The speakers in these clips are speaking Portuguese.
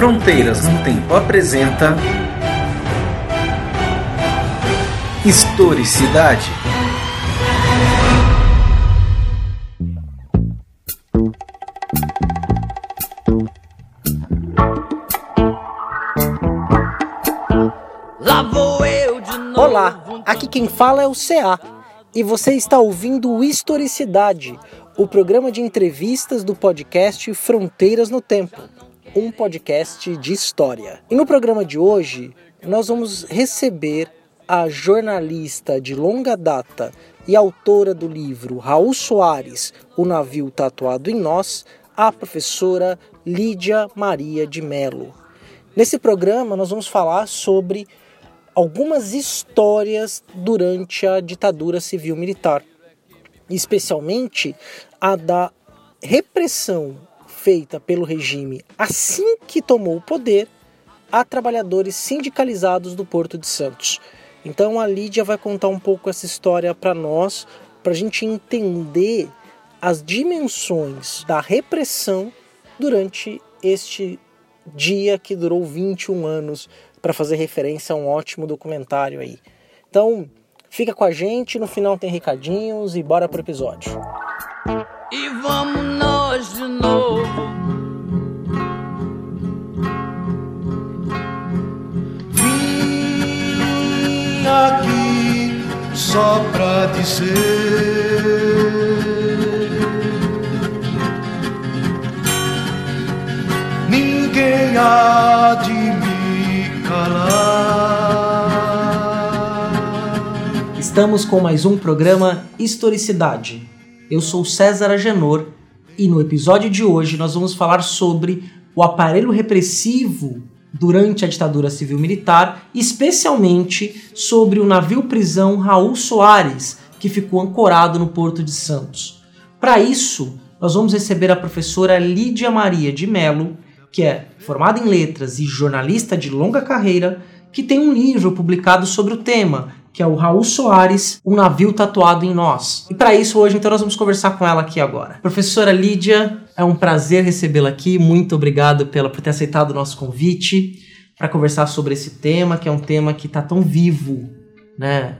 Fronteiras no Tempo apresenta Historicidade. Olá, aqui quem fala é o CA e você está ouvindo Historicidade, o programa de entrevistas do podcast Fronteiras no Tempo, um podcast de história. E no programa de hoje, nós vamos receber a jornalista de longa data e autora do livro Raul Soares, O Navio Tatuado em Nós, a professora Lídia Maria de Melo. Nesse programa, nós vamos falar sobre algumas histórias durante a ditadura civil-militar, especialmente a da repressão feita pelo regime assim que tomou o poder a trabalhadores sindicalizados do Porto de Santos. Então a Lídia vai contar um pouco essa história para nós, para a gente entender as dimensões da repressão durante este dia que durou 21 anos, para fazer referência a um ótimo documentário aí. Então, fica com a gente, no final tem recadinhos e bora pro episódio. E vamos nós de novo. Só pra dizer Ninguém há de me calar Estamos com mais um programa Historicidade. Eu sou César Agenor e no episódio de hoje nós vamos falar sobre o aparelho repressivo durante a ditadura civil-militar, especialmente sobre o navio-prisão Raul Soares, que ficou ancorado no Porto de Santos. Para isso, nós vamos receber a professora Lídia Maria de Mello, que é formada em letras e jornalista de longa carreira, que tem um livro publicado sobre o tema, que é o Raul Soares, Um Navio Tatuado em Nós. E para isso, hoje, então, nós vamos conversar com ela aqui agora. Professora Lídia, é um prazer recebê-la aqui. Muito obrigado pela, por ter aceitado o nosso convite para conversar sobre esse tema, que é um tema que está tão vivo né,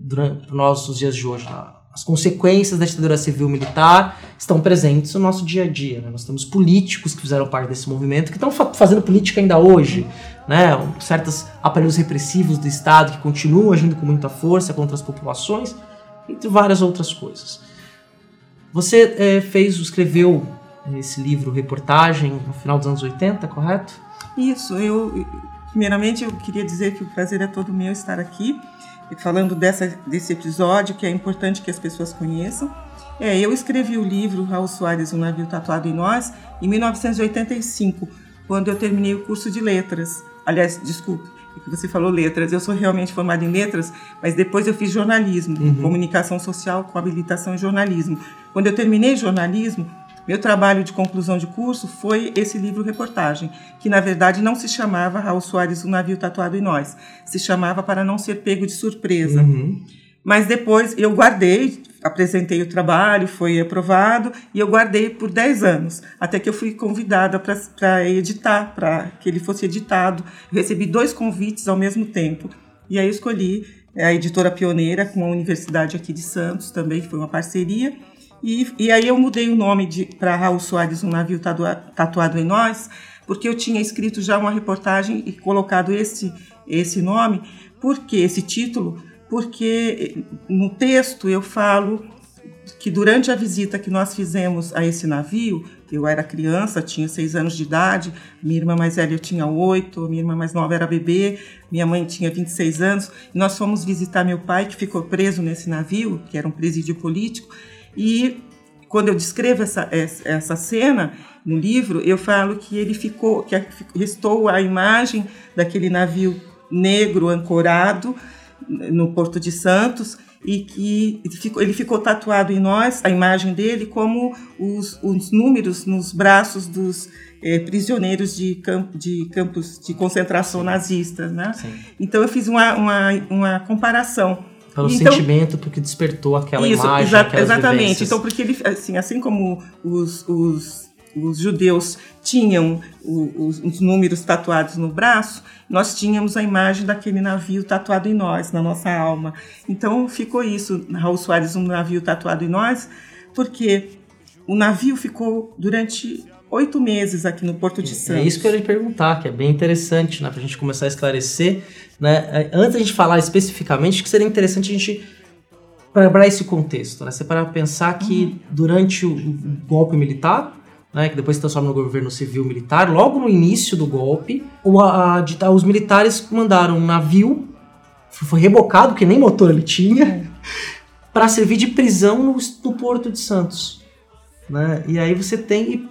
durante os nossos dias de hoje. As consequências da ditadura civil-militar estão presentes no nosso dia a dia. Né? Nós temos políticos que fizeram parte desse movimento, que estão fa fazendo política ainda hoje, né? certos aparelhos repressivos do Estado que continuam agindo com muita força contra as populações, entre várias outras coisas. Você é, fez, escreveu esse livro, reportagem, no final dos anos 80, correto? Isso, eu primeiramente eu queria dizer que o prazer é todo meu estar aqui falando dessa, desse episódio que é importante que as pessoas conheçam. É, eu escrevi o livro Raul Soares, Um Navio Tatuado em Nós, em 1985, quando eu terminei o curso de letras. Aliás, desculpe, que você falou letras. Eu sou realmente formada em letras, mas depois eu fiz jornalismo, uhum. comunicação social com habilitação em jornalismo. Quando eu terminei jornalismo, meu trabalho de conclusão de curso foi esse livro reportagem, que na verdade não se chamava Raul Soares, um navio tatuado em nós. Se chamava para não ser pego de surpresa. Uhum. Mas depois eu guardei, apresentei o trabalho, foi aprovado e eu guardei por 10 anos, até que eu fui convidada para editar, para que ele fosse editado. Eu recebi dois convites ao mesmo tempo. E aí escolhi a editora pioneira com a Universidade aqui de Santos também, que foi uma parceria. E, e aí eu mudei o nome para Raul Soares, um navio tatuado em nós, porque eu tinha escrito já uma reportagem e colocado esse, esse nome, porque esse título, porque no texto eu falo que durante a visita que nós fizemos a esse navio, eu era criança, tinha seis anos de idade, minha irmã mais velha tinha oito, minha irmã mais nova era bebê, minha mãe tinha 26 anos, e nós fomos visitar meu pai, que ficou preso nesse navio, que era um presídio político, e quando eu descrevo essa, essa cena no livro, eu falo que ele ficou, que restou a imagem daquele navio negro ancorado no Porto de Santos e que ele ficou tatuado em nós, a imagem dele, como os, os números nos braços dos eh, prisioneiros de, camp, de campos de concentração nazistas. Né? Então eu fiz uma, uma, uma comparação pelo então, sentimento, porque despertou aquela isso, imagem, exa Exatamente. Vivências. Então, porque ele, assim, assim como os, os os judeus tinham os, os, números tatuados no braço, nós tínhamos a imagem daquele navio tatuado em nós, na nossa alma. Então ficou isso, Raul Soares, um navio tatuado em nós, porque o navio ficou durante oito meses aqui no Porto de Santos. É isso que eu ia perguntar, que é bem interessante, né, para a gente começar a esclarecer. Né? Antes da gente falar especificamente, que seria interessante a gente para esse contexto, né? Você para pensar que uhum. durante o golpe militar, né, que depois se transforma no governo civil militar, logo no início do golpe, o, a, a, os militares mandaram um navio, foi rebocado, que nem motor ele tinha, é. para servir de prisão no, no, Porto de Santos. Né? E aí você tem.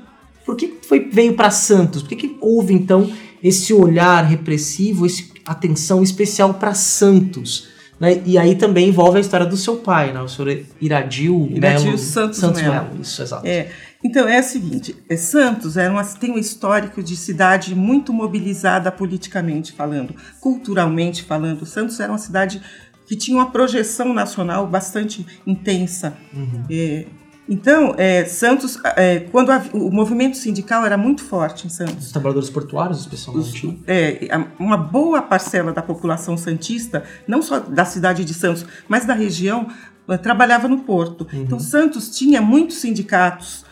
Por que foi, veio para Santos? Por que, que houve então esse olhar repressivo, essa atenção especial para Santos? Né? E aí também envolve a história do seu pai, né? o senhor Iradil, Iradil Melo, Santos, Santos Melo. Melo. Isso, exato. É. Então, é o seguinte, é, Santos era uma, tem um histórico de cidade muito mobilizada politicamente falando, culturalmente falando. Santos era uma cidade que tinha uma projeção nacional bastante intensa. Uhum. É, então, é, Santos, é, quando a, o movimento sindical era muito forte em Santos. Os trabalhadores portuários, especialmente. Os, é, uma boa parcela da população santista, não só da cidade de Santos, mas da região, é, trabalhava no porto. Uhum. Então, Santos tinha muitos sindicatos.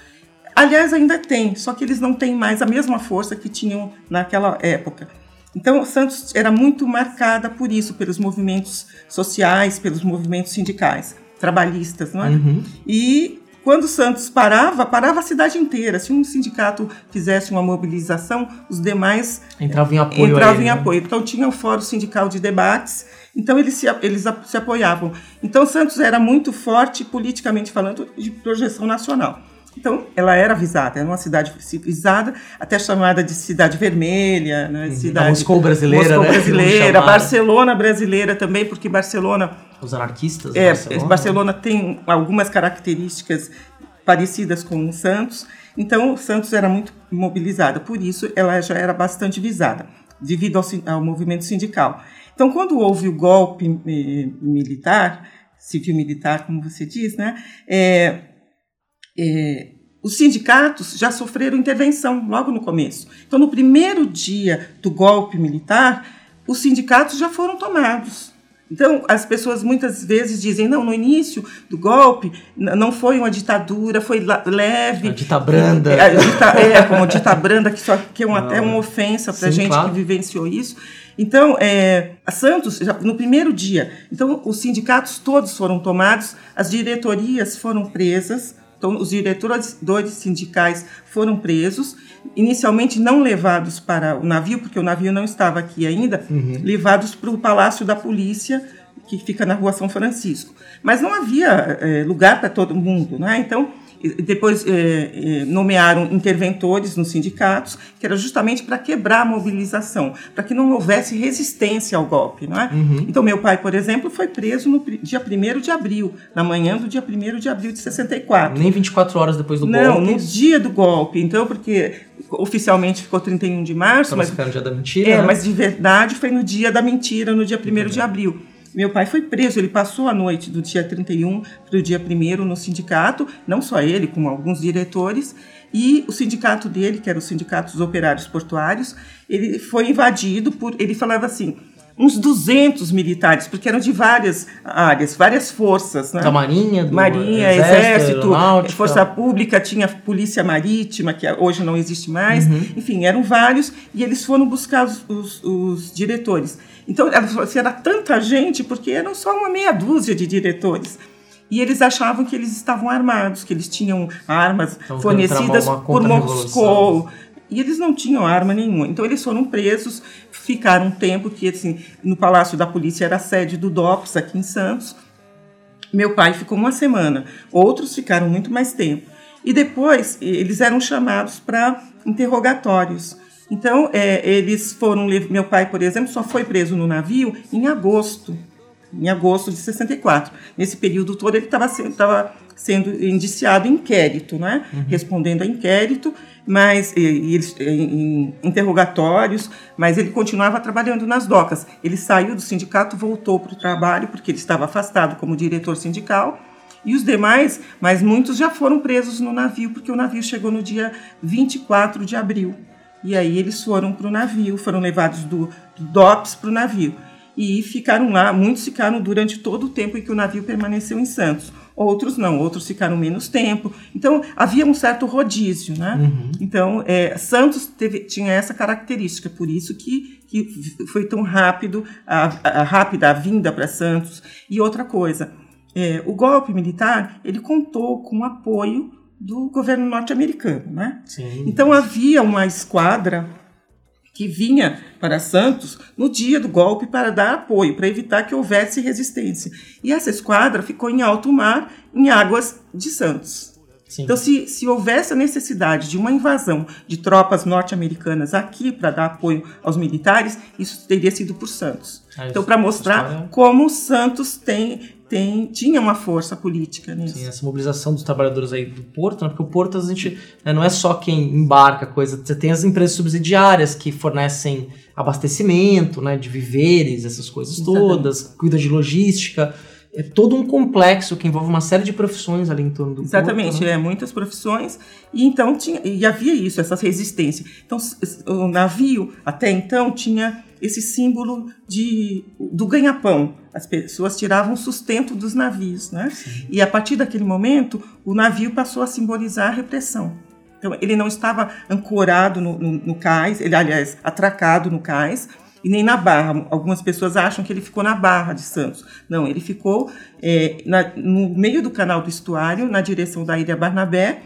Aliás, ainda tem, só que eles não têm mais a mesma força que tinham naquela época. Então, Santos era muito marcada por isso, pelos movimentos sociais, pelos movimentos sindicais, trabalhistas, não é? Uhum. E quando Santos parava, parava a cidade inteira. Se um sindicato fizesse uma mobilização, os demais entravam em apoio. Entravam em né? apoio. Então tinha o Fórum Sindical de Debates, então eles se, eles se apoiavam. Então Santos era muito forte, politicamente falando, de projeção nacional. Então, ela era visada, era uma cidade visada, até chamada de Cidade Vermelha, né? Cidade a Moscou brasileira, Moscou né? brasileira, Barcelona brasileira também, porque Barcelona os anarquistas é, Barcelona. Barcelona tem algumas características parecidas com o Santos, então o Santos era muito mobilizada, por isso ela já era bastante visada, devido ao, ao movimento sindical. Então, quando houve o golpe eh, militar, civil-militar, como você diz, né, é, é, os sindicatos já sofreram intervenção logo no começo. Então, no primeiro dia do golpe militar, os sindicatos já foram tomados. Então, as pessoas muitas vezes dizem, não, no início do golpe não foi uma ditadura, foi leve. A dita branda. É, é como dita branda, que, só, que é uma, até uma ofensa para a gente claro. que vivenciou isso. Então, é, a Santos, já, no primeiro dia, então os sindicatos todos foram tomados, as diretorias foram presas, então os diretores sindicais foram presos, inicialmente não levados para o navio, porque o navio não estava aqui ainda, uhum. levados para o Palácio da Polícia, que fica na Rua São Francisco. Mas não havia é, lugar para todo mundo, né? Então, depois é, é, nomearam interventores nos sindicatos, que era justamente para quebrar a mobilização, para que não houvesse resistência ao golpe. Não é? Uhum. Então, meu pai, por exemplo, foi preso no dia 1 de abril, na manhã do dia 1 de abril de 64. Nem 24 horas depois do não, golpe? Não, no dia do golpe. Então, porque oficialmente ficou 31 de março. Então, mas no dia da mentira. É, né? mas de verdade foi no dia da mentira, no dia 1 de abril. Meu pai foi preso, ele passou a noite do dia 31 para o dia 1 no sindicato, não só ele, como alguns diretores, e o sindicato dele, que era o Sindicato dos Operários Portuários, ele foi invadido por, ele falava assim, uns 200 militares, porque eram de várias áreas, várias forças. Né? Da Marinha, do Marinha, Exército, Exército Força Pública, tinha Polícia Marítima, que hoje não existe mais. Uhum. Enfim, eram vários, e eles foram buscar os, os, os diretores. Então, assim, era tanta gente, porque eram só uma meia dúzia de diretores. E eles achavam que eles estavam armados, que eles tinham armas então, fornecidas por Moscou. E eles não tinham arma nenhuma. Então, eles foram presos, ficaram um tempo que, assim, no Palácio da Polícia era a sede do DOPS, aqui em Santos. Meu pai ficou uma semana, outros ficaram muito mais tempo. E depois, eles eram chamados para interrogatórios. Então, é, eles foram. Meu pai, por exemplo, só foi preso no navio em agosto, em agosto de 64. Nesse período todo, ele estava sendo, sendo indiciado em inquérito, né? Uhum. respondendo a inquérito, mas e, e eles, em, interrogatórios, mas ele continuava trabalhando nas docas. Ele saiu do sindicato, voltou para o trabalho, porque ele estava afastado como diretor sindical E os demais, mas muitos já foram presos no navio, porque o navio chegou no dia 24 de abril. E aí eles foram para o navio, foram levados do, do DOPS para o navio. E ficaram lá, muitos ficaram durante todo o tempo em que o navio permaneceu em Santos. Outros não, outros ficaram menos tempo. Então havia um certo rodízio, né? Uhum. Então é, Santos teve, tinha essa característica, por isso que, que foi tão rápido a, a rápida a vinda para Santos. E outra coisa, é, o golpe militar ele contou com o apoio do governo norte-americano, né? Sim. Então havia uma esquadra que vinha para Santos no dia do golpe para dar apoio, para evitar que houvesse resistência. E essa esquadra ficou em alto mar, em águas de Santos. Sim. Então, se, se houvesse a necessidade de uma invasão de tropas norte-americanas aqui para dar apoio aos militares, isso teria sido por Santos. Ah, Então, para mostrar como Santos tem, tem, tinha uma força política nisso. Sim, essa mobilização dos trabalhadores aí do porto, né? porque o porto a gente né, não é só quem embarca coisa, você tem as empresas subsidiárias que fornecem abastecimento, né, de víveres, essas coisas Exatamente. todas, cuida de logística, é todo um complexo que envolve uma série de profissões ali em torno do Exatamente, porto. né? é muitas profissões e então tinha e havia isso, essa resistência. Então o navio até então tinha esse símbolo de do ganha-pão. As pessoas tiravam sustento dos navios, né? E a partir daquele momento o navio passou a simbolizar a repressão. Então ele não estava ancorado no, no, no cais, ele aliás atracado no cais e nem na barra. Algumas pessoas acham que ele ficou na barra de Santos. Não, ele ficou é, na- no meio do canal do estuário, na direção da Ilha Barnabé,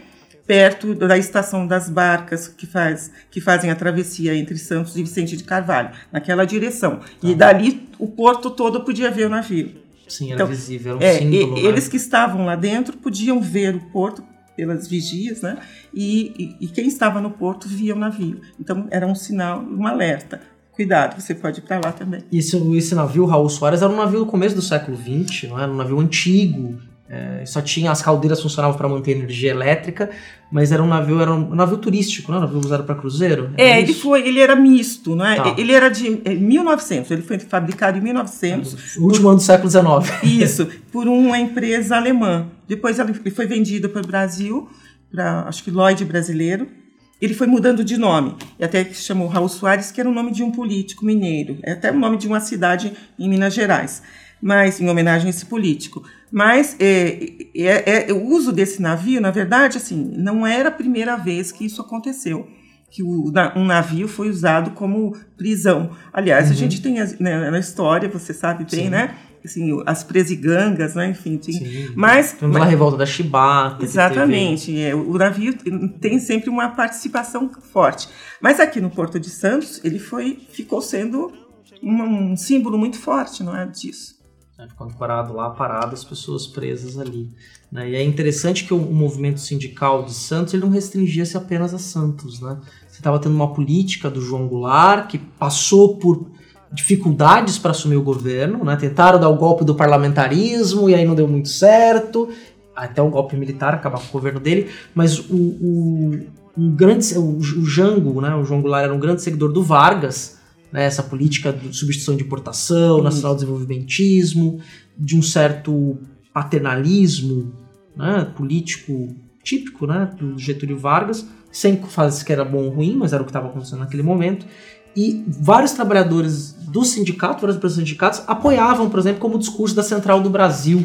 perto da estação das barcas que, faz, que fazem a travessia entre Santos e Vicente de Carvalho, naquela direção. E dali o porto todo podia ver o navio. Sim, era Então, visível, era um É, símbolo. e- né? eles que estavam lá dentro podiam ver o porto pelas vigias, né? E, e- e quem estava no porto via o navio. Então era um sinal, um alerta. Cuidado, você pode ir para lá também. E esse, esse navio, Raul Soares, era um navio do começo do século XX, não era um navio antigo. É, só tinha as caldeiras funcionavam para manter energia elétrica, mas era um navio, era um navio turístico, não era um navio usado para cruzeiro. Era É, ele isso? foi, ele era misto, não é? Tá. Ele era de é, 1900, ele foi fabricado em 1900. O último ano do século XIX. Isso, por uma empresa alemã. Depois ele foi vendido para o Brasil, para acho que Lloyd brasileiro. Ele foi mudando de nome, e até que se chamou Raul Soares, que era o nome de um político mineiro, é até o nome de uma cidade em Minas Gerais, mas em homenagem a esse político. Mas é, é- é- o uso desse navio, na verdade, assim, não era a primeira vez que isso aconteceu que o, um navio foi usado como prisão. Aliás, a gente tem né, na história, você sabe bem, Uhum. Sim. né? Assim, as presigangas, né? Enfim, tem, Sim. mas, Temos lá a revolta da Chibata. Exatamente. é, o navio tem sempre uma participação forte. Mas aqui no Porto de Santos, ele foi, ficou sendo uma- um símbolo muito forte, não é disso? Né, ficou ancorado lá, parado, as pessoas presas ali. né? E é interessante que o, o movimento sindical de Santos ele não restringia-se apenas a Santos. Né? Você estava tendo uma política do João Goulart que passou por dificuldades para assumir o governo, né? tentaram dar o golpe do parlamentarismo e aí não deu muito certo, até o golpe militar acabar com o governo dele, mas o, o, grande, o, o Jango, né? o João Goulart era um grande seguidor do Vargas, né, essa política de substituição de importação, Isso. nacional desenvolvimentismo, de um certo paternalismo né, político típico né, do Getúlio Vargas, sem fazer que era bom ou ruim, mas era o que estava acontecendo naquele momento. E vários trabalhadores do sindicato, vários representantes sindicatos, apoiavam, por exemplo, como o discurso da Central do Brasil,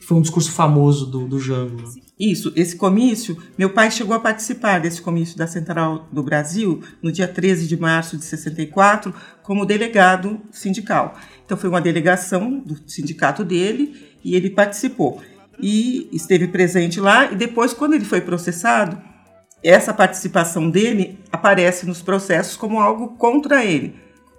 foi um discurso famoso do, do Jango. né? Isso, esse comício, meu pai chegou a participar desse comício da Central do Brasil no dia 13 de março de 64 como delegado sindical. Então foi uma delegação do sindicato dele e ele participou. E esteve presente lá e depois quando ele foi processado, essa participação dele aparece nos processos como algo contra ele.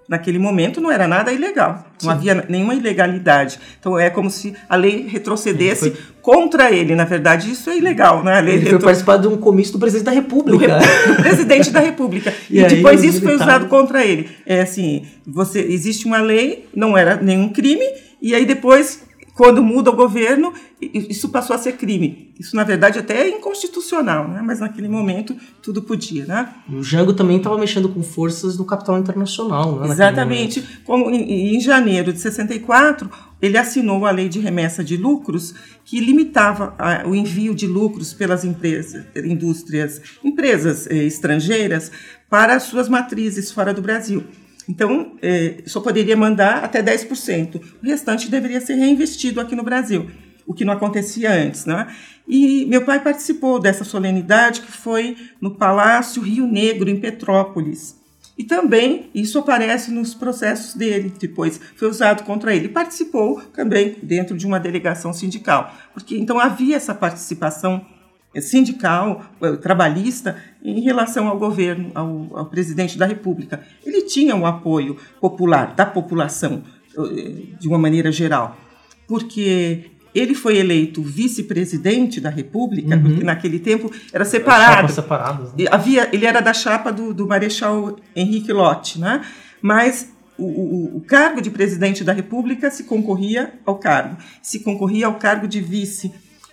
Naquele momento não era nada ilegal, Sim. não havia nenhuma ilegalidade. Então é como se a lei retrocedesse Ele contra ele. Na verdade, isso é ilegal, né? A lei Ele foi retro- participar de um comício do presidente da do, República. rep- do presidente da República. E E, depois isso foi militares- usado contra ele. É assim, você existe uma lei, não era nenhum crime, e aí depois quando muda o governo, isso passou a ser crime. Isso, na verdade, até é inconstitucional, né? mas naquele momento tudo podia. Né? O Jango também estava mexendo com forças do capital internacional. Né, Exatamente. Como em, em janeiro de 64, ele assinou a lei de remessa de lucros, que limitava a, o envio de lucros pelas empresas, indústrias, empresas eh, estrangeiras para suas matrizes fora do Brasil. Então, é, só poderia mandar até 10%. O restante deveria ser reinvestido aqui no Brasil, o que não acontecia antes. Né? E meu pai participou dessa solenidade que foi no Palácio Rio Negro, em Petrópolis. E também isso aparece nos processos dele, depois foi usado contra ele. Participou também dentro de uma delegação sindical, porque então havia essa participação sindical, eh, trabalhista, em relação ao governo, ao, ao, presidente da República. Ele tinha um apoio popular, da população, eh, de uma maneira geral, porque ele foi eleito vice-presidente da República, uhum. porque naquele tempo era separado. Separadas, né? Havia, ele era da chapa do, do Marechal Henrique Lott, né? mas o, o, o, cargo de presidente da República se concorria ao cargo, se concorria ao cargo de vice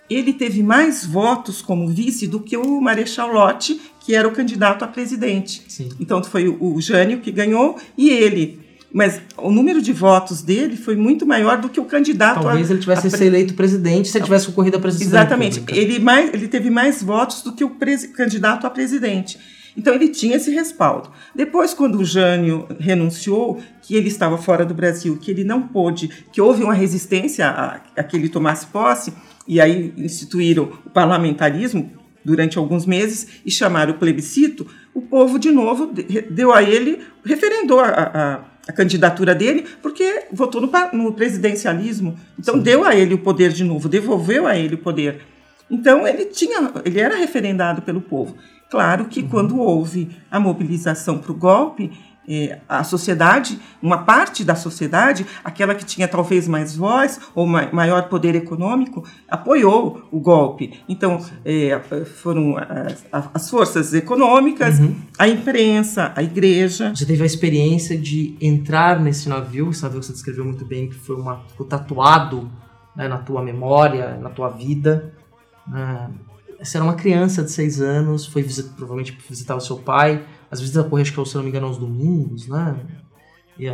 ele teve mais votos como vice do que o Marechal Lott, que era o candidato a presidente. Sim. Então foi o, Jânio que ganhou e ele. Mas o número de votos dele foi muito maior do que o candidato Talvez a, ele tivesse sido eleito presidente se ele tivesse concorrido a presidente. Exatamente. Ele, mais, ele teve mais votos do que o candidato a presidente. Então ele tinha esse respaldo. Depois, quando o Jânio renunciou, que ele estava fora do Brasil, que ele não pôde, que houve uma resistência a, a que ele tomasse posse, e aí instituíram o parlamentarismo durante alguns meses e chamaram o plebiscito, o povo de novo deu a ele, referendou a, a, a candidatura dele, porque votou no, no presidencialismo. Então Sim. deu a ele o poder de novo, devolveu a ele o poder. Então ele tinha, ele era referendado pelo povo. Claro que uhum. quando houve a mobilização para o golpe, a sociedade, uma parte da sociedade, aquela que tinha talvez mais voz ou maior poder econômico, apoiou o golpe. Então, é, foram as, as, forças econômicas, uhum. a imprensa, a igreja. Você teve a experiência de entrar nesse navio, esse navio você descreveu muito bem, que foi uma, tatuado né, na tua memória, na tua vida. Né? Você era uma criança de seis anos, foi provavelmente visitar o seu pai às vezes a correr, acho que, se não me engano, aos domingos, né? E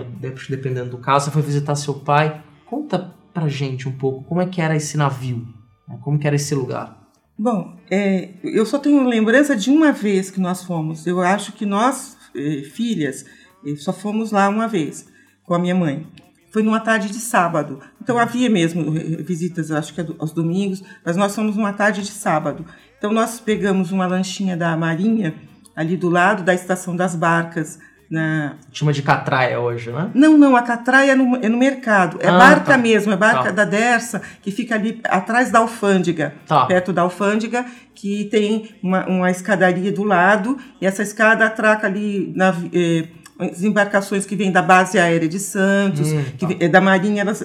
dependendo do caso, você foi visitar seu pai. Conta pra gente um pouco como é que era esse navio, né? como que era esse lugar. Bom, é, eu só tenho lembrança de uma vez que nós fomos. Eu acho que nós, eh, filhas, eh, só fomos lá uma vez com a minha mãe. Foi numa tarde de sábado. Então havia mesmo visitas, acho que aos domingos, mas nós fomos numa tarde de sábado. Então nós pegamos uma lanchinha da Marinha ali do lado da estação das barcas. Na... Chama de catraia hoje, né? Não, não, a catraia é no, é no mercado. É ah, barca tá. mesmo, é barca tá. da Dersa, que fica ali atrás da alfândega, tá. perto da alfândega, que tem uma, uma, escadaria do lado, e essa escada atraca ali na, eh, as embarcações que vêm da base aérea de Santos, hum, que, tá. da Marinha, elas,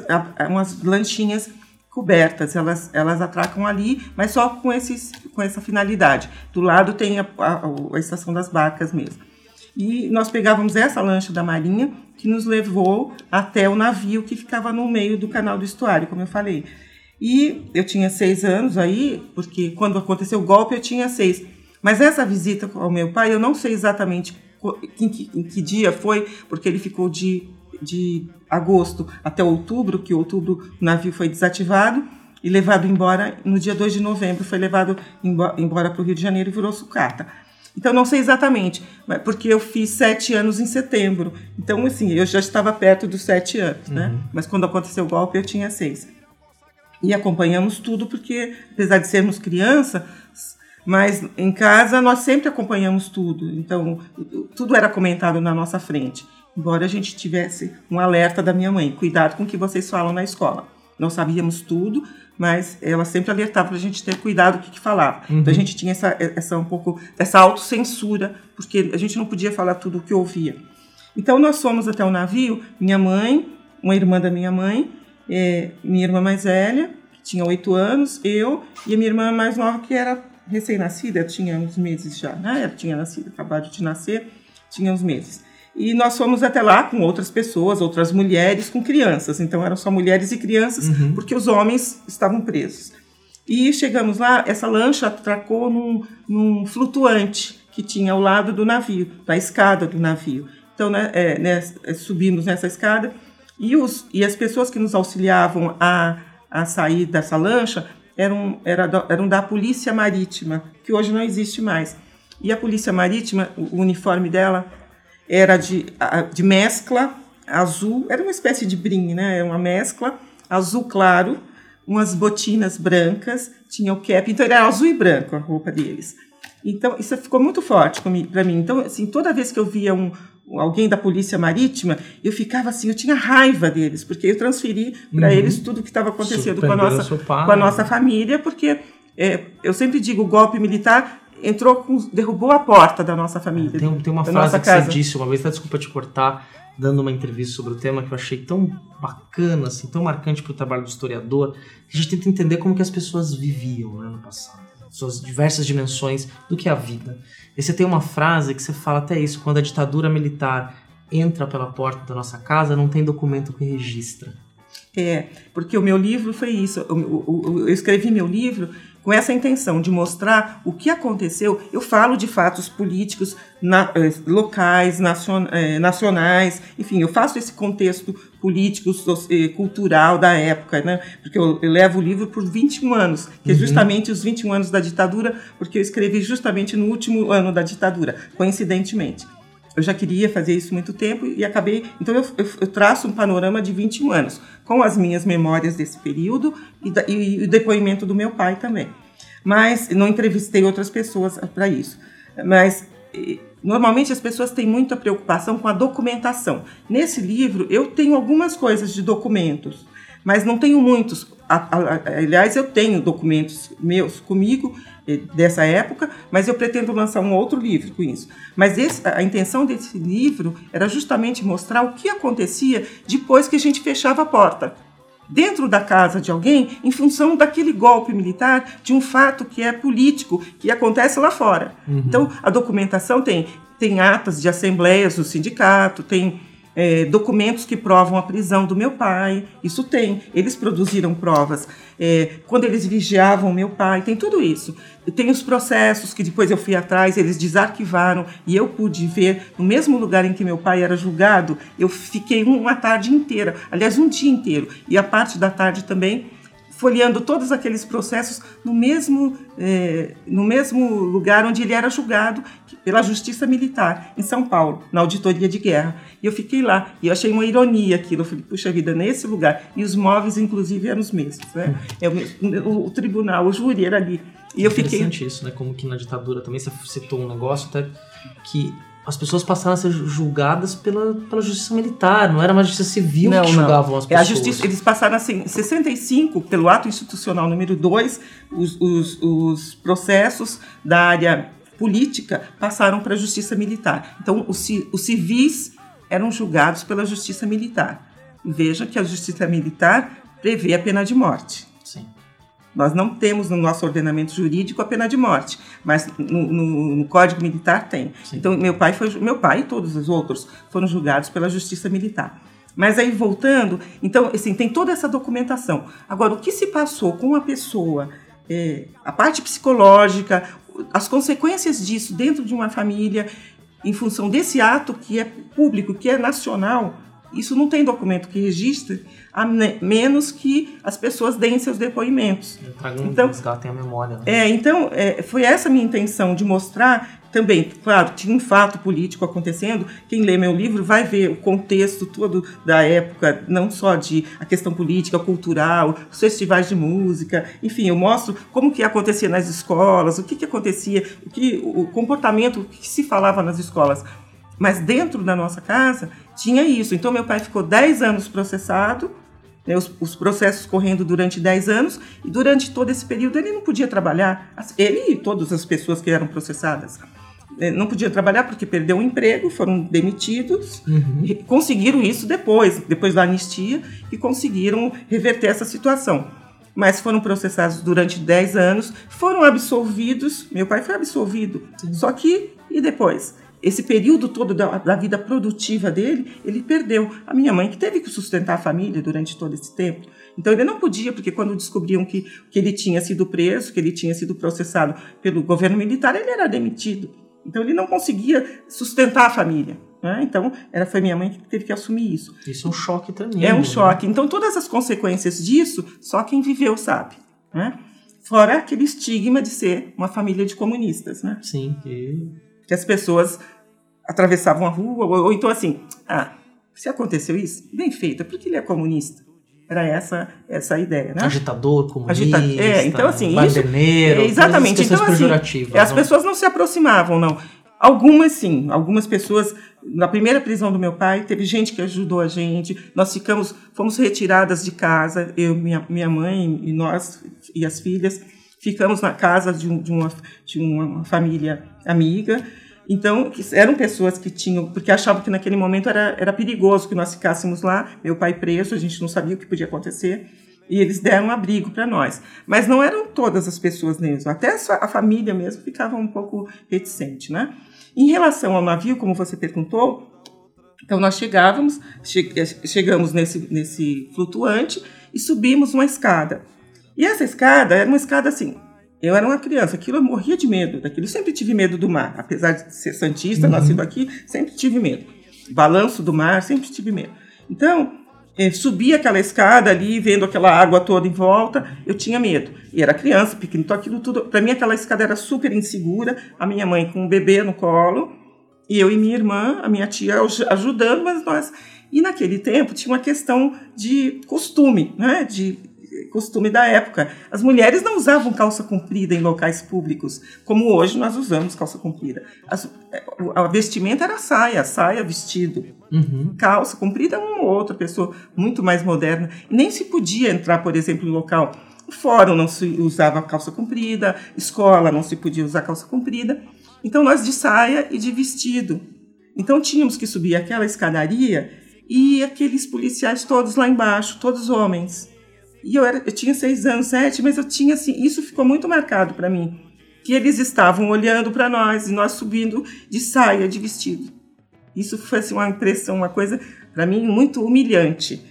umas lanchinhas cobertas, elas, elas atracam ali, mas só com, esses, com essa finalidade. Do lado tem a, a, a estação das barcas mesmo. E nós pegávamos essa lancha da Marinha que nos levou até o navio que ficava no meio do canal do estuário, como eu falei. E eu tinha seis anos aí, porque quando aconteceu o golpe eu tinha seis. Mas essa visita ao meu pai, eu não sei exatamente em que, em que dia foi, porque ele ficou de de agosto até outubro, que outubro o navio foi desativado e levado embora no dia 2 de novembro, foi levado embora para o Rio de Janeiro e virou sucata. Então, não sei exatamente, porque eu fiz sete anos em setembro. Então, assim, eu já estava perto dos sete anos, né? uhum. né? Mas quando aconteceu o golpe, eu tinha seis. E acompanhamos tudo, porque, apesar de sermos criança, mas em casa nós sempre acompanhamos tudo. Então, tudo era comentado na nossa frente embora a gente tivesse um alerta da minha mãe, cuidado com o que vocês falam na escola. Não sabíamos tudo, mas ela sempre alertava para a gente ter cuidado com o que, que falava. Uhum. Então a gente tinha essa, essa um pouco essa autocensura, porque a gente não podia falar tudo o que ouvia. Então nós fomos até o navio, minha mãe, uma irmã da minha mãe, é, minha irmã mais velha, que tinha oito anos, eu e a minha irmã mais nova, que era recém-nascida, tinha uns meses já, né? Ela tinha nascido, acabado de nascer, tinha uns meses. E nós fomos até lá com outras pessoas, outras mulheres, com crianças. Então eram só mulheres e crianças, Uhum. porque os homens estavam presos. E chegamos lá, essa lancha atracou num, num flutuante que tinha ao lado do navio, da escada do navio. Então, né, é, né, é, subimos nessa escada e, os, e as pessoas que nos auxiliavam a, a sair dessa lancha eram, era da- eram da Polícia Marítima, que hoje não existe mais. E a Polícia Marítima, o uniforme dela era de, de mescla azul, era uma espécie de brim, né? Era uma mescla azul claro, umas botinas brancas, tinha o cap, então era azul e branco a roupa deles. Então isso ficou muito forte para mim. Então assim, toda vez que eu via um alguém da polícia marítima, eu ficava assim, eu tinha raiva deles, porque eu transferi para Uhum. eles tudo que estava acontecendo com a nossa com a nossa família, porque é, eu sempre digo, o golpe militar entrou com, derrubou a porta da nossa família. Tem, tem uma frase que casa. você disse uma vez, até desculpa te cortar, dando uma entrevista sobre o tema que eu achei tão bacana, assim, tão marcante para o trabalho do historiador, que a gente tenta entender como que as pessoas viviam né, no passado, suas diversas dimensões do que é a vida. E você tem uma frase que você fala até isso, quando a ditadura militar entra pela porta da nossa casa, não tem documento que registra. É, porque o meu livro foi isso. Eu, eu- eu escrevi meu livro com essa intenção de mostrar o que aconteceu. Eu falo de fatos políticos na- eh, locais, nacion- eh, nacionais, enfim, eu faço esse contexto político, eh, cultural da época, né? Porque eu, eu levo o livro por 21 anos, que é justamente os 21 anos da ditadura, porque eu escrevi justamente no último ano da ditadura, coincidentemente. Eu já queria fazer isso muito tempo e acabei. Então, eu, eu- eu traço um panorama de 21 anos, com as minhas memórias desse período e, da- e o depoimento do meu pai também. Mas não entrevistei outras pessoas para isso. Mas. Normalmente as pessoas têm muita preocupação com a documentação. Nesse livro eu tenho algumas coisas de documentos, mas não tenho muitos. Aliás, eu tenho documentos meus comigo eh, dessa época, mas eu pretendo lançar um outro livro com isso. Mas esse- a intenção desse livro era justamente mostrar o que acontecia depois que a gente fechava a porta dentro da casa de alguém em função daquele golpe militar, de um fato que é político, que acontece lá fora. Então, a documentação tem, tem atas de assembleias do sindicato, tem é, documentos que provam a prisão do meu pai, isso tem. Eles produziram provas. É, quando eles vigiavam meu pai, tem tudo isso. Tem os processos que depois eu fui atrás, eles desarquivaram e eu pude ver no mesmo lugar em que meu pai era julgado. Eu fiquei uma tarde inteira, aliás, um dia inteiro, e a parte da tarde também folheando todos aqueles processos no mesmo, eh, no mesmo lugar onde ele era julgado pela Justiça Militar, em São Paulo, na Auditoria de Guerra. E eu fiquei lá, e eu achei uma ironia aquilo. Eu falei, puxa vida, nesse lugar. E os móveis, inclusive, eram os mesmos. Né? É o- o tribunal, o júri era ali. E eu fiquei Interessante isso, né? Como que na ditadura também você citou um negócio até que as pessoas passaram a ser julgadas pela, pela justiça militar, não era uma justiça civil Não, que não. julgavam as É pessoas. a justiça, eles passaram assim, em 65, pelo ato institucional número 2, os, os, os processos da área política passaram para a justiça militar. Então, os, os civis eram julgados pela justiça militar. Veja que a justiça militar prevê a pena de morte. Sim. Nós não temos no nosso ordenamento jurídico a pena de morte, mas no, no- no Código Militar tem. Sim. Então meu pai foi meu pai e todos os outros foram julgados pela Justiça Militar. Mas aí voltando, então assim tem toda essa documentação. Agora o que se passou com a pessoa, é, a parte psicológica, as consequências disso dentro de uma família, em função desse ato que é público, que é nacional, isso não tem documento que registre, a me- menos que as pessoas deem seus depoimentos. Tragam Então- resgatem a memória. Né? É, então, é, foi essa a minha intenção de mostrar também, claro, tinha um fato político acontecendo. Quem lê meu livro vai ver o contexto todo da época, não só de a questão política, cultural, os festivais de música, enfim, eu mostro como que acontecia nas escolas, o que, que acontecia, o que o comportamento o que se falava nas escolas. Mas dentro da nossa casa tinha isso. Então meu pai ficou 10 anos processado, né, os, os processos correndo durante 10 anos, e durante todo esse período ele não podia trabalhar. Ele e todas as pessoas que eram processadas. eh, Não podia trabalhar porque perdeu o emprego, foram demitidos, Uhum. e conseguiram isso depois, depois da anistia, e conseguiram reverter essa situação. Mas foram processados durante 10 anos, foram absolvidos. Meu pai foi absolvido. Só que, e depois? Esse período todo da, da, vida produtiva dele, ele perdeu. A minha mãe que teve que sustentar a família durante todo esse tempo. Então ele não podia, porque quando descobriam que, que ele tinha sido preso, que ele tinha sido processado pelo governo militar, ele era demitido. Então ele não conseguia sustentar a família. Né? Então era, foi minha mãe que teve que assumir isso. Isso é um choque tremendo. É um né? choque. Então todas as consequências disso, só quem viveu sabe. Né? Fora aquele estigma de ser uma família de comunistas. Né? Sim. E... Que as pessoas atravessavam a rua, ou, ou então assim, ah, se aconteceu isso, bem feito, porque ele é comunista. Era essa essa a ideia, né? Agitador, comunista, Agita- é, então, assim, bandeneiro, isso- exatamente. Então, assim, pejorativas. As né? pessoas não se aproximavam, não. Algumas sim, algumas pessoas. Na primeira prisão do meu pai, teve gente que ajudou a gente. Nós ficamos, fomos retiradas de casa, eu, minha, minha mãe e nós e as filhas, ficamos na casa de, um- de uma, de uma família amiga. Então, eram pessoas que tinham, porque achavam que naquele momento era, era perigoso que nós ficássemos lá, meu pai preso, a gente não sabia o que podia acontecer, e eles deram abrigo para nós. Mas não eram todas as pessoas mesmo, até a fa- a família mesmo ficava um pouco reticente, né? Em relação ao navio, como você perguntou, então nós chegávamos, che- chegamos nesse, nesse flutuante e subimos uma escada. E essa escada era uma escada assim. Eu era uma criança, aquilo eu morria de medo daquilo. Eu sempre tive medo do mar, apesar de ser santista, nascido aqui, sempre tive medo. Balanço do mar, sempre tive medo. Então, eh, subir aquela escada ali, vendo aquela água toda em volta, eu tinha medo. E era criança, pequeno, então aquilo tudo. Para mim, aquela escada era super insegura. A minha mãe com um bebê no colo, e eu e minha irmã, a minha tia aj- ajudando, mas nós. E naquele tempo tinha uma questão de costume, né? De costume da época. As mulheres não usavam calça comprida em locais públicos, como hoje nós usamos calça comprida. As- a vestimenta era saia, saia, vestido. Uhum. Calça comprida, uma ou outra pessoa muito mais moderna. E nem se podia entrar, por exemplo, em local. O fórum não se usava calça comprida, escola não se podia usar calça comprida. Então nós de saia e de vestido. Então tínhamos que subir aquela escadaria e aqueles policiais todos lá embaixo, todos homens. E eu, era, eu tinha seis anos, sete, mas eu tinha assim, isso ficou muito marcado para mim. Que eles estavam olhando para nós e nós subindo de saia, de vestido. Isso foi assim, uma impressão, uma coisa para mim muito humilhante.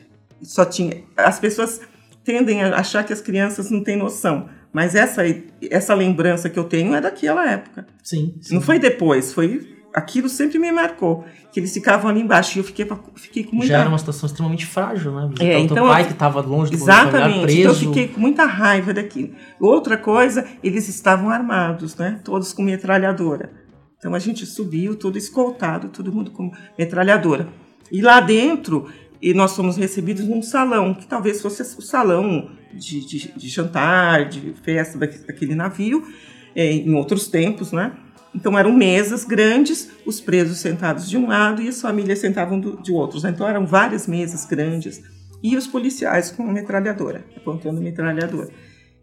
Só tinha as pessoas tendem a achar que as crianças não têm noção, mas essa essa lembrança que eu tenho é daquela época. Sim, sim. Não foi depois, foi aquilo sempre me marcou, que eles ficavam ali embaixo e eu fiquei fiquei com muita Já era uma situação extremamente frágil, né? Visitar É, o teu então pai eu- que estava longe do Exatamente. preso. Então eu fiquei com muita raiva daquilo. Outra coisa, eles estavam armados, né? Todos com metralhadora. Então a gente subiu, todo escoltado, todo mundo com metralhadora. E lá dentro, e nós fomos recebidos num salão, que talvez fosse o salão de, de- de jantar, de festa daque- daquele navio, é, em outros tempos, né? Então eram mesas grandes, os presos sentados de um lado e as famílias sentavam do, de outros. Então eram várias mesas grandes e os policiais com metralhadora, apontando metralhadora.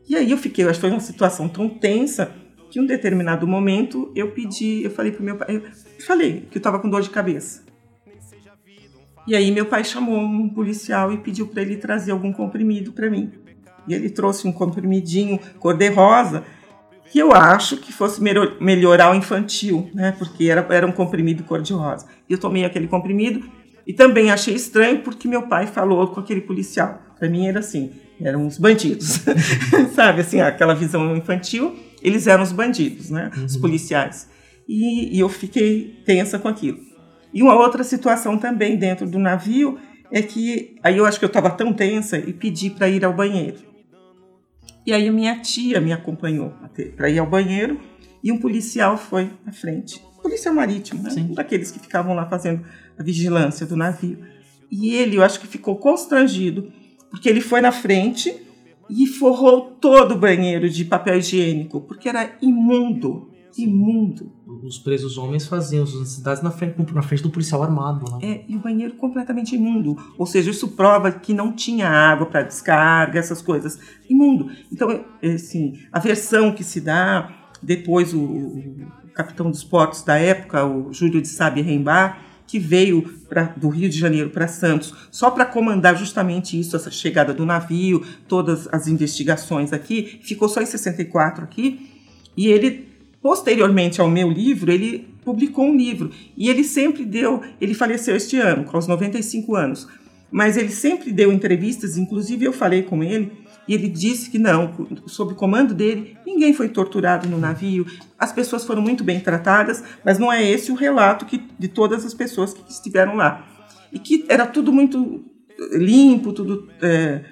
E aí eu fiquei, eu acho que foi uma situação tão tensa que em um determinado momento eu pedi, eu falei pro meu pai, eu falei que eu estava com dor de cabeça. E aí meu pai chamou um policial e pediu para ele trazer algum comprimido para mim. E ele trouxe um comprimidinho cor-de-rosa que eu acho que fosse melhor- melhorar o infantil, né? Porque era, era um comprimido cor-de-rosa. E eu tomei aquele comprimido e também achei estranho porque meu pai falou com aquele policial. Para mim era assim, eram os bandidos, sabe? Assim, aquela visão infantil, eles eram os bandidos, né? Os policiais. E, e eu fiquei tensa com aquilo. E uma outra situação também dentro do navio é que aí eu acho que eu estava tão tensa e pedi para ir ao banheiro. E aí a minha tia me acompanhou para ir ao banheiro e um policial foi à frente. Policial marítimo, né? Um daqueles que ficavam lá fazendo a vigilância do navio. E ele, eu acho que ficou constrangido, porque ele foi na frente e forrou todo o banheiro de papel higiênico, porque era imundo, imundo. Os presos homens faziam suas necessidades na frente, na frente do policial armado, né? É, e o banheiro completamente imundo. Ou seja, isso prova que não tinha água para descarga, essas coisas. Imundo. Então, é, assim, a versão que se dá, depois o, o capitão dos portos da época, o Júlio de Sabe Rembar, que veio pra, do Rio de Janeiro para Santos só para comandar justamente isso, essa chegada do navio, todas as investigações aqui, ficou só em 64 aqui, e ele posteriormente ao meu livro, ele publicou um livro. E ele sempre deu. Ele faleceu este ano, com os 95 anos. Mas ele sempre deu entrevistas, inclusive eu falei com ele, e ele disse que não, sob comando dele, ninguém foi torturado no navio, as pessoas foram muito bem tratadas, mas não é esse o relato que, de todas as pessoas que estiveram lá. E que era tudo muito limpo, tudo. É,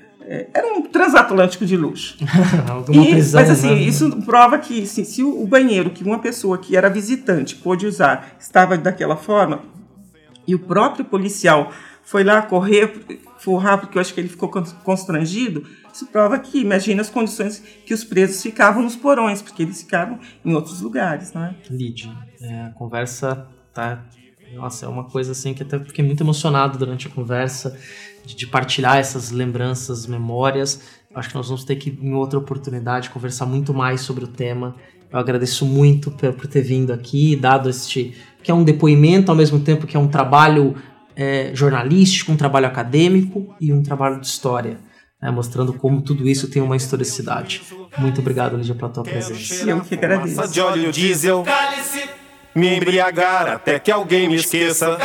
era um transatlântico de luxo. e, prisão, mas assim, né? isso prova que assim, se o banheiro que uma pessoa que era visitante pôde usar estava daquela forma, e o próprio policial foi lá correr, forrar, porque eu acho que ele ficou constrangido, isso prova que, imagina as condições que os presos ficavam nos porões, porque eles ficavam em outros lugares, né? Lídia, é, a conversa tá nossa, é uma coisa assim que até fiquei muito emocionado durante a conversa de, de partilhar essas lembranças, memórias. Acho que nós vamos ter que, em outra oportunidade, conversar muito mais sobre o tema. Eu agradeço muito por, por ter vindo aqui, dado este que é um depoimento ao mesmo tempo que é um trabalho é, jornalístico, um trabalho acadêmico e um trabalho de história. Né, mostrando como tudo isso tem uma historicidade. Muito obrigado, Lídia, pela tua presença. Eu que agradeço. De óleo diesel, me embriagar até que alguém me esqueça.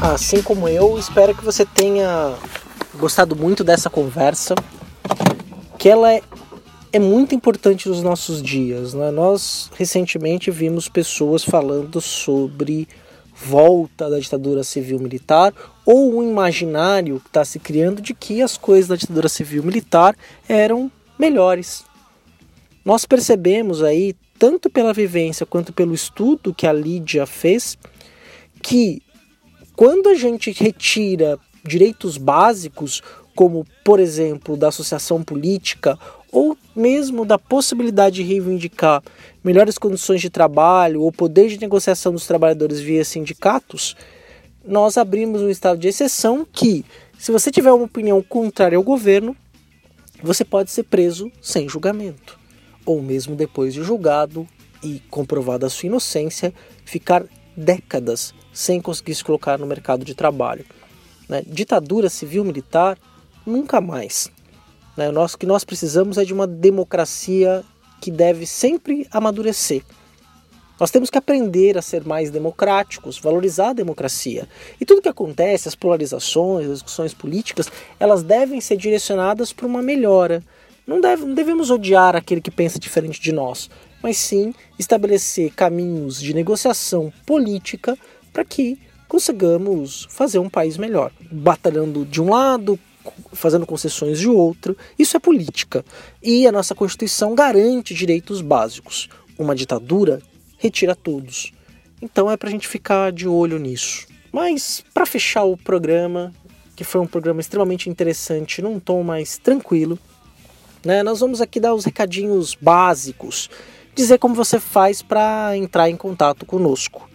Assim como eu, espero que você tenha gostado muito dessa conversa, que ela é, é muito importante nos nossos dias. Né? Nós recentemente vimos pessoas falando sobre volta da ditadura civil-militar ou um imaginário que está se criando de que as coisas da ditadura civil-militar eram melhores. Nós percebemos aí, tanto pela vivência quanto pelo estudo que a Lídia fez, que quando a gente retira direitos básicos, como por exemplo da associação política ou mesmo da possibilidade de reivindicar melhores condições de trabalho ou poder de negociação dos trabalhadores via sindicatos, nós abrimos um estado de exceção que, se você tiver uma opinião contrária ao governo, você pode ser preso sem julgamento, ou mesmo depois de julgado e comprovada a sua inocência, ficar décadas sem conseguir se colocar no mercado de trabalho. Né? Ditadura civil-militar, nunca mais. Né? Nós, o que nós precisamos é de uma democracia que deve sempre amadurecer. Nós temos que aprender a ser mais democráticos, valorizar a democracia. E tudo que acontece, as polarizações, as discussões políticas, elas devem ser direcionadas para uma melhora. Não, deve, não devemos odiar aquele que pensa diferente de nós, mas sim estabelecer caminhos de negociação política para que consigamos fazer um país melhor. Batalhando de um lado, fazendo concessões de outro. Isso é política. E a nossa Constituição garante direitos básicos. Uma ditadura retira todos. Então é para a gente ficar de olho nisso. Mas para fechar o programa, que foi um programa extremamente interessante, num tom mais tranquilo, né, nós vamos aqui dar os recadinhos básicos, dizer como você faz para entrar em contato conosco.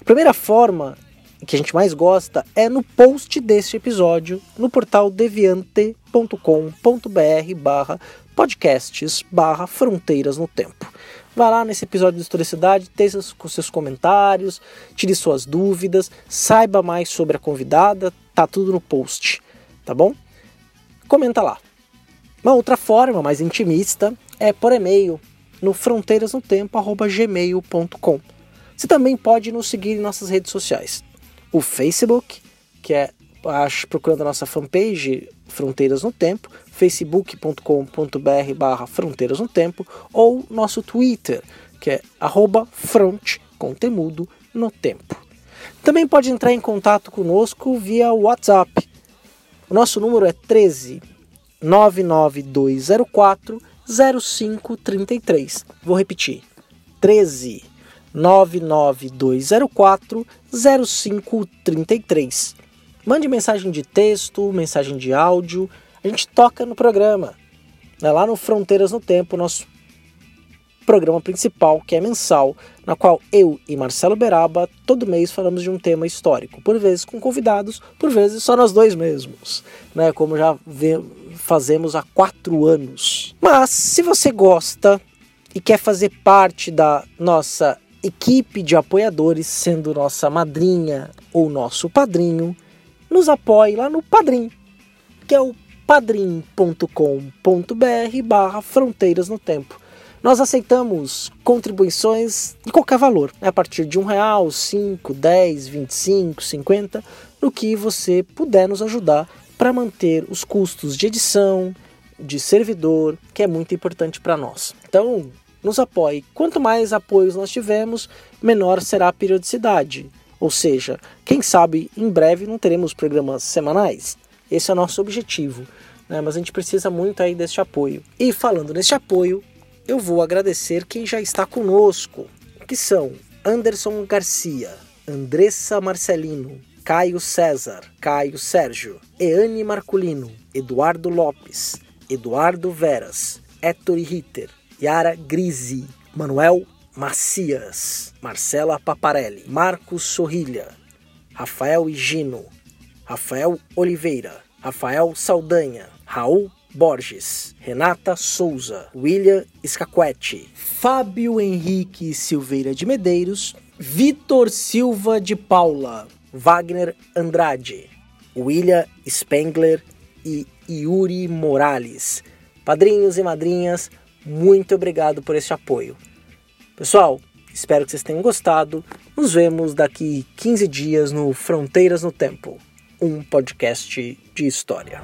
A primeira forma que a gente mais gosta é no post deste episódio no portal deviante.com.br barra podcasts barra fronteiras no tempo. Vá lá nesse episódio de Historicidade, com seus comentários, tire suas dúvidas, saiba mais sobre a convidada, tá tudo no post, tá bom? Comenta lá. Uma outra forma mais intimista é por e-mail no fronteirasnotempo@gmail.com. Você também pode nos seguir em nossas redes sociais o Facebook, que é acho, procurando a nossa fanpage Fronteiras no Tempo, facebook.com.br barra Fronteiras no Tempo, ou nosso Twitter, que é arroba front, conteúdo no tempo. Também pode entrar em contato conosco via WhatsApp. O nosso número é 13 99204 0533. Vou repetir. 13 99204 0533. Mande mensagem de texto, mensagem de áudio, a gente toca no programa. É lá no Fronteiras no Tempo, nosso programa principal, que é mensal, na qual eu e Marcelo Beraba todo mês falamos de um tema histórico, por vezes com convidados, por vezes só nós dois mesmos, né? Como já fazemos há quatro anos. Mas se você gosta e quer fazer parte da nossa equipe de apoiadores, sendo nossa madrinha ou nosso padrinho, nos apoie lá no Padrim, que é o padrim.com.br barra Fronteiras no Tempo. Nós aceitamos contribuições de qualquer valor, né? a partir de um real, 5, 10, 25, 50, no que você puder nos ajudar para manter os custos de edição, de servidor, que é muito importante para nós. Então, nos apoie. Quanto mais apoios nós tivermos, menor será a periodicidade. Ou seja, quem sabe em breve não teremos programas semanais. Esse é o nosso objetivo. Né? Mas a gente precisa muito aí deste apoio. E falando neste apoio, eu vou agradecer quem já está conosco, que são Anderson Garcia, Andressa Marcelino, Caio César, Caio Sérgio, Eane Marculino, Eduardo Lopes, Eduardo Veras, Héctor Ritter, Yara Grisi, Manuel Macias, Marcela Paparelli, Marcos Sorrilha, Rafael Higino, Rafael Oliveira, Rafael Saldanha, Raul Borges, Renata Souza, William Scaquetti, Fábio Henrique Silveira de Medeiros, Vitor Silva de Paula, Wagner Andrade, William Spengler e Yuri Morales. Padrinhos e madrinhas, muito obrigado por esse apoio. Pessoal, espero que vocês tenham gostado. Nos vemos daqui 15 dias no Fronteiras no Tempo, um podcast de história.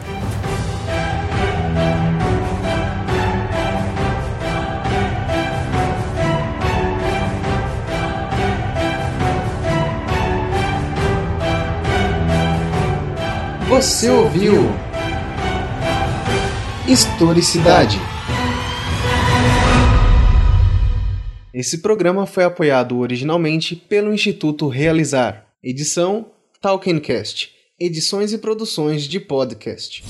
Você ouviu Historicidade. Esse programa foi apoiado originalmente pelo Instituto Realizar. Edição Talkencast. Edições e produções de podcast.